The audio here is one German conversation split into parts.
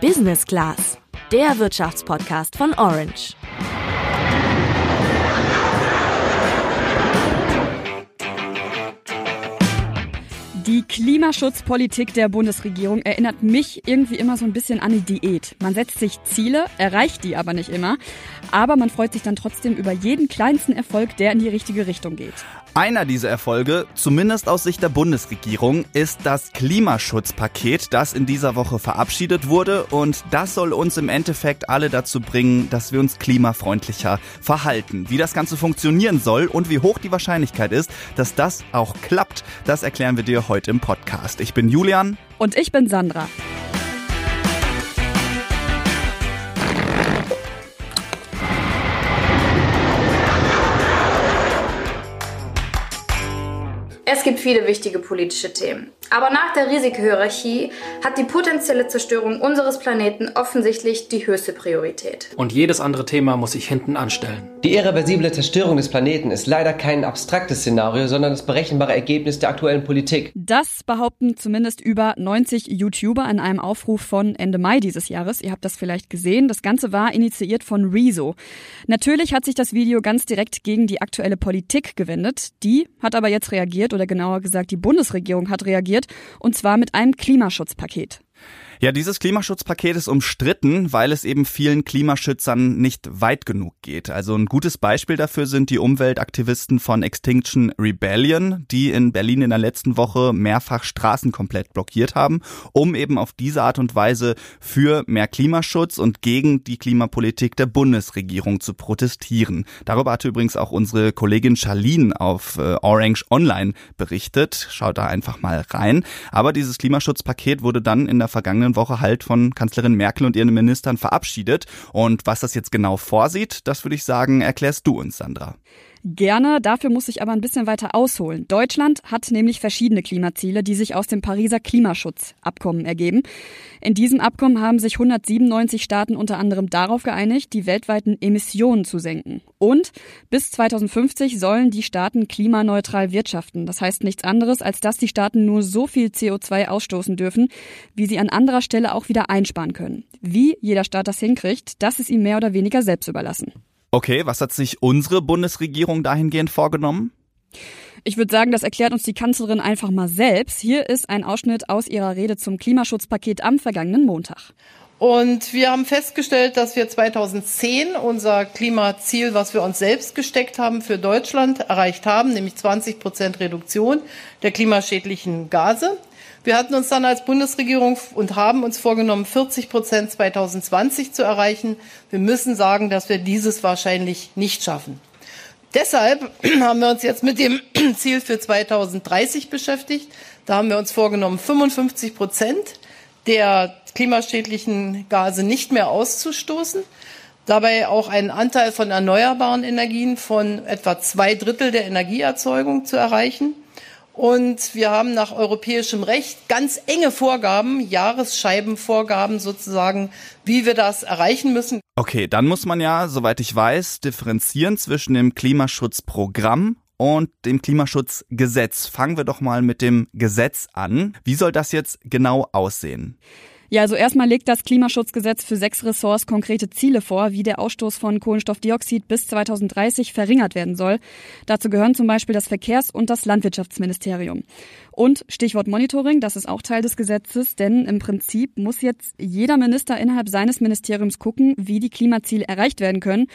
Business Class, der Wirtschaftspodcast von Orange. Die Klimaschutzpolitik der Bundesregierung erinnert mich irgendwie immer so ein bisschen an eine Diät. Man setzt sich Ziele, erreicht die aber nicht immer, aber man freut sich dann trotzdem über jeden kleinsten Erfolg, der in die richtige Richtung geht. Einer dieser Erfolge, zumindest aus Sicht der Bundesregierung, ist das Klimaschutzpaket, das in dieser Woche verabschiedet wurde. Und das soll uns im Endeffekt alle dazu bringen, dass wir uns klimafreundlicher verhalten. Wie das Ganze funktionieren soll und wie hoch die Wahrscheinlichkeit ist, dass das auch klappt, das erklären wir dir heute im Podcast. Ich bin Julian. Und ich bin Sandra. Es gibt viele wichtige politische Themen. Aber nach der Risikohierarchie hat die potenzielle Zerstörung unseres Planeten offensichtlich die höchste Priorität. Und jedes andere Thema muss sich hinten anstellen. Die irreversible Zerstörung des Planeten ist leider kein abstraktes Szenario, sondern das berechenbare Ergebnis der aktuellen Politik. Das behaupten zumindest über 90 YouTuber in einem Aufruf von Ende Mai dieses Jahres. Ihr habt das vielleicht gesehen. Das Ganze war initiiert von Rezo. Natürlich hat sich das Video ganz direkt gegen die aktuelle Politik gewendet. Die hat aber jetzt reagiert oder genauer gesagt die Bundesregierung hat reagiert und zwar mit einem Klimaschutzpaket. Ja, dieses Klimaschutzpaket ist umstritten, weil es eben vielen Klimaschützern nicht weit genug geht. Also ein gutes Beispiel dafür sind die Umweltaktivisten von Extinction Rebellion, die in Berlin in der letzten Woche mehrfach Straßen komplett blockiert haben, um eben auf diese Art und Weise für mehr Klimaschutz und gegen die Klimapolitik der Bundesregierung zu protestieren. Darüber hatte übrigens auch unsere Kollegin Charlene auf äh, Orange Online berichtet. Schaut da einfach mal rein. Aber dieses Klimaschutzpaket wurde dann in der vergangenen vergangenen Woche halt von Kanzlerin Merkel und ihren Ministern verabschiedet. Und was das jetzt genau vorsieht, das würde ich sagen, erklärst du uns, Sandra. Gerne, dafür muss ich aber ein bisschen weiter ausholen. Deutschland hat nämlich verschiedene Klimaziele, die sich aus dem Pariser Klimaschutzabkommen ergeben. In diesem Abkommen haben sich 197 Staaten unter anderem darauf geeinigt, die weltweiten Emissionen zu senken. Und bis 2050 sollen die Staaten klimaneutral wirtschaften. Das heißt nichts anderes, als dass die Staaten nur so viel CO2 ausstoßen dürfen, wie sie an anderer Stelle auch wieder einsparen können. Wie jeder Staat das hinkriegt, das ist ihm mehr oder weniger selbst überlassen. Okay, was hat sich unsere Bundesregierung dahingehend vorgenommen? Ich würde sagen, das erklärt uns die Kanzlerin einfach mal selbst. Hier ist ein Ausschnitt aus ihrer Rede zum Klimaschutzpaket am vergangenen Montag. Und wir haben festgestellt, dass wir 2010 unser Klimaziel, was wir uns selbst gesteckt haben für Deutschland, erreicht haben, nämlich 20 Prozent Reduktion der klimaschädlichen Gase. Wir hatten uns dann als Bundesregierung und haben uns vorgenommen, 40 Prozent 2020 zu erreichen. Wir müssen sagen, dass wir dieses wahrscheinlich nicht schaffen. Deshalb haben wir uns jetzt mit dem Ziel für 2030 beschäftigt. Da haben wir uns vorgenommen, 55 Prozent der klimaschädlichen Gase nicht mehr auszustoßen. Dabei auch einen Anteil von erneuerbaren Energien von etwa zwei Drittel der Energieerzeugung zu erreichen. Und wir haben nach europäischem Recht ganz enge Vorgaben, Jahresscheibenvorgaben sozusagen, wie wir das erreichen müssen. Okay, dann muss man ja, soweit ich weiß, differenzieren zwischen dem Klimaschutzprogramm und dem Klimaschutzgesetz. Fangen wir doch mal mit dem Gesetz an. Wie soll das jetzt genau aussehen? Ja, also erstmal legt das Klimaschutzgesetz für sechs Ressorts konkrete Ziele vor, wie der Ausstoß von Kohlenstoffdioxid bis 2030 verringert werden soll. Dazu gehören zum Beispiel das Verkehrs- und das Landwirtschaftsministerium. Und Stichwort Monitoring, das ist auch Teil des Gesetzes, denn im Prinzip muss jetzt jeder Minister innerhalb seines Ministeriums gucken, wie die Klimaziele erreicht werden können.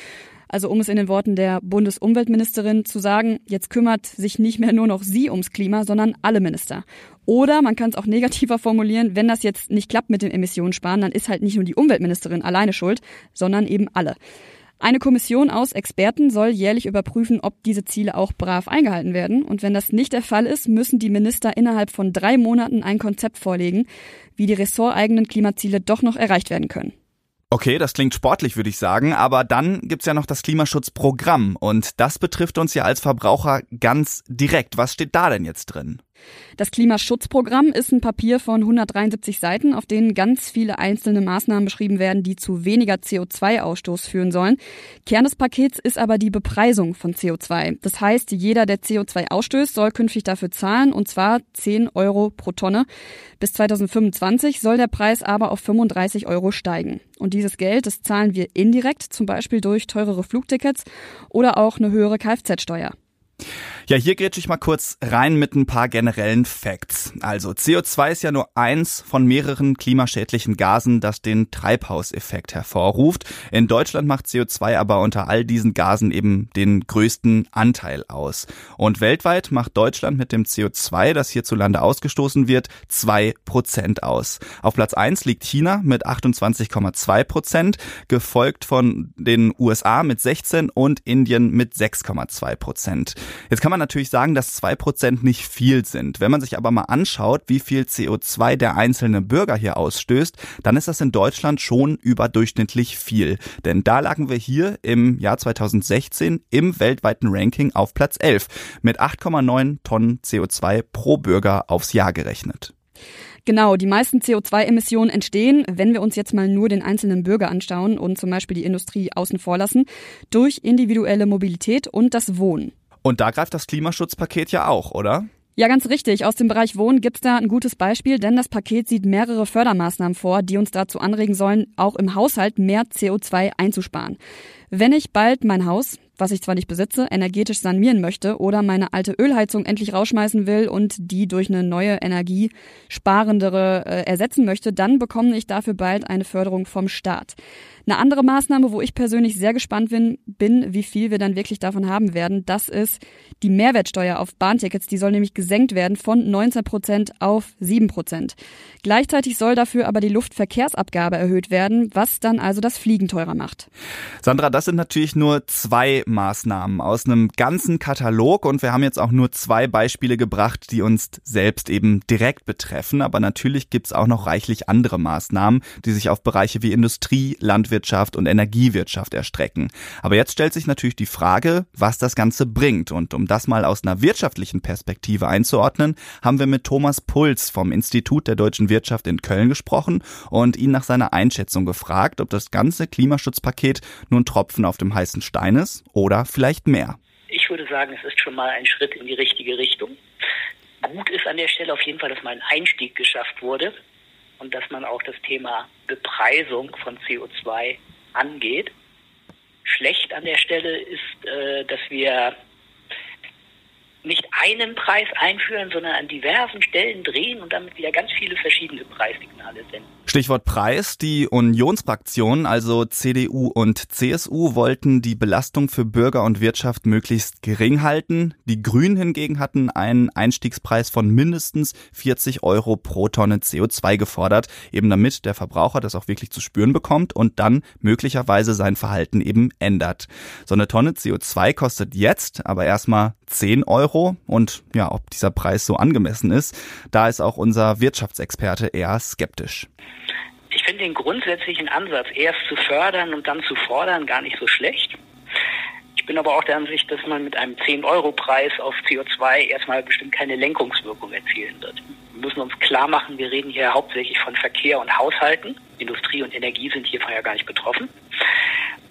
Also um es in den Worten der Bundesumweltministerin zu sagen, jetzt kümmert sich nicht mehr nur noch sie ums Klima, sondern alle Minister. Oder man kann es auch negativer formulieren, wenn das jetzt nicht klappt mit dem Emissionssparen, dann ist halt nicht nur die Umweltministerin alleine schuld, sondern eben alle. Eine Kommission aus Experten soll jährlich überprüfen, ob diese Ziele auch brav eingehalten werden. Und wenn das nicht der Fall ist, müssen die Minister innerhalb von drei Monaten ein Konzept vorlegen, wie die ressorteigenen Klimaziele doch noch erreicht werden können. Okay, das klingt sportlich, würde ich sagen, aber dann gibt's ja noch das Klimaschutzprogramm und das betrifft uns ja als Verbraucher ganz direkt. Was steht da denn jetzt drin? Das Klimaschutzprogramm ist ein Papier von 173 Seiten, auf denen ganz viele einzelne Maßnahmen beschrieben werden, die zu weniger CO2-Ausstoß führen sollen. Kern des Pakets ist aber die Bepreisung von CO2. Das heißt, jeder, der CO2 ausstößt, soll künftig dafür zahlen, und zwar 10 Euro pro Tonne. Bis 2025 soll der Preis aber auf 35 Euro steigen. Und dieses Geld, das zahlen wir indirekt, zum Beispiel durch teurere Flugtickets oder auch eine höhere Kfz-Steuer. Ja, hier grätsch ich mal kurz rein mit ein paar generellen Facts. Also CO2 ist ja nur eins von mehreren klimaschädlichen Gasen, das den Treibhauseffekt hervorruft. In Deutschland macht CO2 aber unter all diesen Gasen eben den größten Anteil aus. Und weltweit macht Deutschland mit dem CO2, das hierzulande ausgestoßen wird, zwei Prozent aus. Auf Platz eins liegt China mit 28,2 Prozent, gefolgt von den USA mit 16 und Indien mit 6,2 Prozent. Jetzt kann man natürlich sagen, dass zwei Prozent nicht viel sind. Wenn man sich aber mal anschaut, wie viel CO2 der einzelne Bürger hier ausstößt, dann ist das in Deutschland schon überdurchschnittlich viel. Denn da lagen wir hier im Jahr 2016 im weltweiten Ranking auf Platz 11 mit 8,9 Tonnen CO2 pro Bürger aufs Jahr gerechnet. Genau, die meisten CO2-Emissionen entstehen, wenn wir uns jetzt mal nur den einzelnen Bürger anschauen und zum Beispiel die Industrie außen vor lassen, durch individuelle Mobilität und das Wohnen. Und da greift das Klimaschutzpaket ja auch, oder? Ja, ganz richtig. Aus dem Bereich Wohnen gibt's da ein gutes Beispiel, denn das Paket sieht mehrere Fördermaßnahmen vor, die uns dazu anregen sollen, auch im Haushalt mehr CO2 einzusparen. Wenn ich bald mein Haus, was ich zwar nicht besitze, energetisch sanieren möchte oder meine alte Ölheizung endlich rausschmeißen will und die durch eine neue energiesparendere äh, ersetzen möchte, dann bekomme ich dafür bald eine Förderung vom Staat. Eine andere Maßnahme, wo ich persönlich sehr gespannt bin, bin, wie viel wir dann wirklich davon haben werden, das ist die Mehrwertsteuer auf Bahntickets. Die soll nämlich gesenkt werden von 19 Prozent auf 7 Prozent. Gleichzeitig soll dafür aber die Luftverkehrsabgabe erhöht werden, was dann also das Fliegen teurer macht. Sandra, das sind natürlich nur zwei Maßnahmen aus einem ganzen Katalog und wir haben jetzt auch nur zwei Beispiele gebracht, die uns selbst eben direkt betreffen. Aber natürlich gibt's auch noch reichlich andere Maßnahmen, die sich auf Bereiche wie Industrie, Landwirtschaft und Energiewirtschaft erstrecken. Aber jetzt stellt sich natürlich die Frage, was das Ganze bringt. Und um das mal aus einer wirtschaftlichen Perspektive einzuordnen, haben wir mit Thomas Puls vom Institut der deutschen Wirtschaft in Köln gesprochen und ihn nach seiner Einschätzung gefragt, ob das ganze Klimaschutzpaket nun Tropfen auf dem heißen Stein ist oder vielleicht mehr. Ich würde sagen, es ist schon mal ein Schritt in die richtige Richtung. Gut ist an der Stelle auf jeden Fall, dass mal ein Einstieg geschafft wurde und dass man auch das Thema Bepreisung von CO2 angeht. Schlecht an der Stelle ist, äh, dass wir nicht einen Preis einführen, sondern an diversen Stellen drehen und damit wieder ganz viele verschiedene Preissignale senden. Stichwort Preis. Die Unionsfraktionen, also CDU und CSU, wollten die Belastung für Bürger und Wirtschaft möglichst gering halten. Die Grünen hingegen hatten einen Einstiegspreis von mindestens 40 Euro pro Tonne CO2 gefordert, eben damit der Verbraucher das auch wirklich zu spüren bekommt und dann möglicherweise sein Verhalten eben ändert. So eine Tonne CO2 kostet jetzt aber erstmal 10 Euro und ja, ob dieser Preis so angemessen ist, da ist auch unser Wirtschaftsexperte eher skeptisch finde den grundsätzlichen Ansatz, erst zu fördern und dann zu fordern, gar nicht so schlecht. Ich bin aber auch der Ansicht, dass man mit einem 10-Euro-Preis auf CO2 erstmal bestimmt keine Lenkungswirkung erzielen wird. Wir müssen uns klar machen, wir reden hier hauptsächlich von Verkehr und Haushalten. Industrie und Energie sind hiervon ja gar nicht betroffen.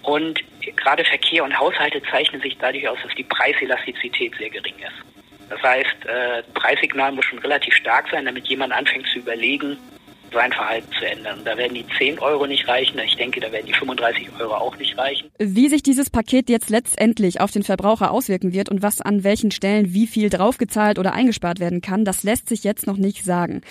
Und gerade Verkehr und Haushalte zeichnen sich dadurch aus, dass die Preiselastizität sehr gering ist. Das heißt, äh, Preissignal muss schon relativ stark sein, damit jemand anfängt zu überlegen, sein Verhalten zu ändern. Da werden die 10 Euro nicht reichen. Ich denke, da werden die 35 Euro auch nicht reichen. Wie sich dieses Paket jetzt letztendlich auf den Verbraucher auswirken wird und was an welchen Stellen wie viel draufgezahlt oder eingespart werden kann, das lässt sich jetzt noch nicht sagen.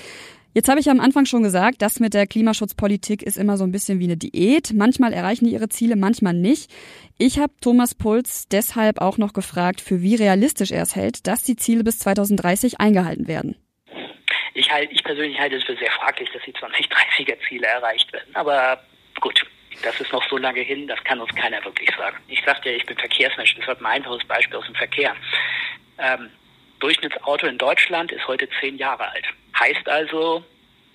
Jetzt habe ich am Anfang schon gesagt, das mit der Klimaschutzpolitik ist immer so ein bisschen wie eine Diät. Manchmal erreichen die ihre Ziele, manchmal nicht. Ich habe Thomas Puls deshalb auch noch gefragt, für wie realistisch er es hält, dass die Ziele bis 2030 eingehalten werden. Ich, halt, ich persönlich halte es für sehr fraglich, dass die 2030er Ziele erreicht werden. Aber gut, das ist noch so lange hin, das kann uns keiner wirklich sagen. Ich sagte ja, ich bin Verkehrsmensch, das wird ein einfaches Beispiel aus dem Verkehr. Ähm, Durchschnittsauto in Deutschland ist heute zehn Jahre alt. Heißt also,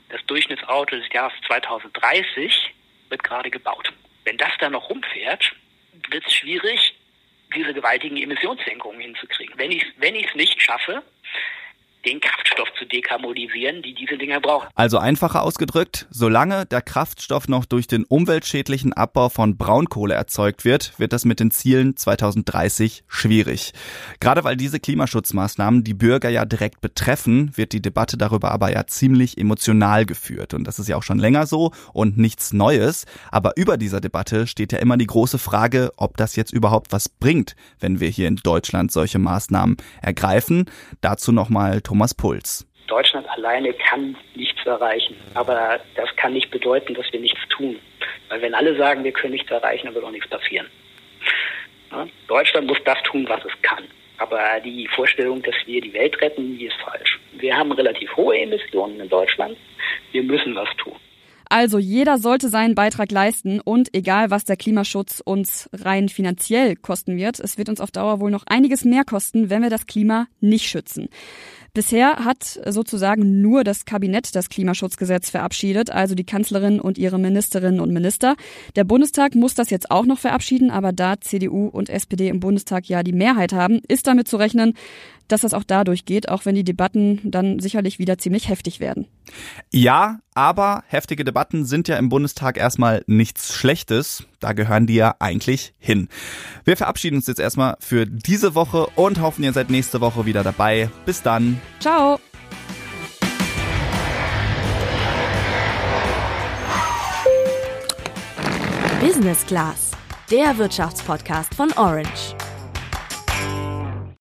das Durchschnittsauto des Jahres 2030 wird gerade gebaut. Wenn das dann noch rumfährt, wird es schwierig, diese gewaltigen Emissionssenkungen hinzukriegen. Wenn ich wenn ich es nicht schaffe, den Kraftstoff zu dekarbonisieren, die diese Dinger brauchen. Also einfacher ausgedrückt, solange der Kraftstoff noch durch den umweltschädlichen Abbau von Braunkohle erzeugt wird, wird das mit den Zielen 2030 schwierig. Gerade weil diese Klimaschutzmaßnahmen die Bürger ja direkt betreffen, wird die Debatte darüber aber ja ziemlich emotional geführt. Und das ist ja auch schon länger so und nichts Neues. Aber über dieser Debatte steht ja immer die große Frage, ob das jetzt überhaupt was bringt, wenn wir hier in Deutschland solche Maßnahmen ergreifen. Dazu nochmal Thomas Puls. Deutschland alleine kann nichts erreichen. Aber das kann nicht bedeuten, dass wir nichts tun. Weil wenn alle sagen, wir können nichts erreichen, dann wird auch nichts passieren. Ja? Deutschland muss das tun, was es kann. Aber die Vorstellung, dass wir die Welt retten, die ist falsch. Wir haben relativ hohe Emissionen in Deutschland. Wir müssen was tun. Also jeder sollte seinen Beitrag leisten und egal was der Klimaschutz uns rein finanziell kosten wird, es wird uns auf Dauer wohl noch einiges mehr kosten, wenn wir das Klima nicht schützen. Bisher hat sozusagen nur das Kabinett das Klimaschutzgesetz verabschiedet, also die Kanzlerin und ihre Ministerinnen und Minister. Der Bundestag muss das jetzt auch noch verabschieden, aber da CDU und SPD im Bundestag ja die Mehrheit haben, ist damit zu rechnen, dass das auch dadurch geht, auch wenn die Debatten dann sicherlich wieder ziemlich heftig werden. Ja, aber heftige Debatten sind ja im Bundestag erstmal nichts Schlechtes. Da gehören die ja eigentlich hin. Wir verabschieden uns jetzt erstmal für diese Woche und hoffen, ihr seid nächste Woche wieder dabei. Bis dann. Ciao. Business Class, der Wirtschaftspodcast von Orange.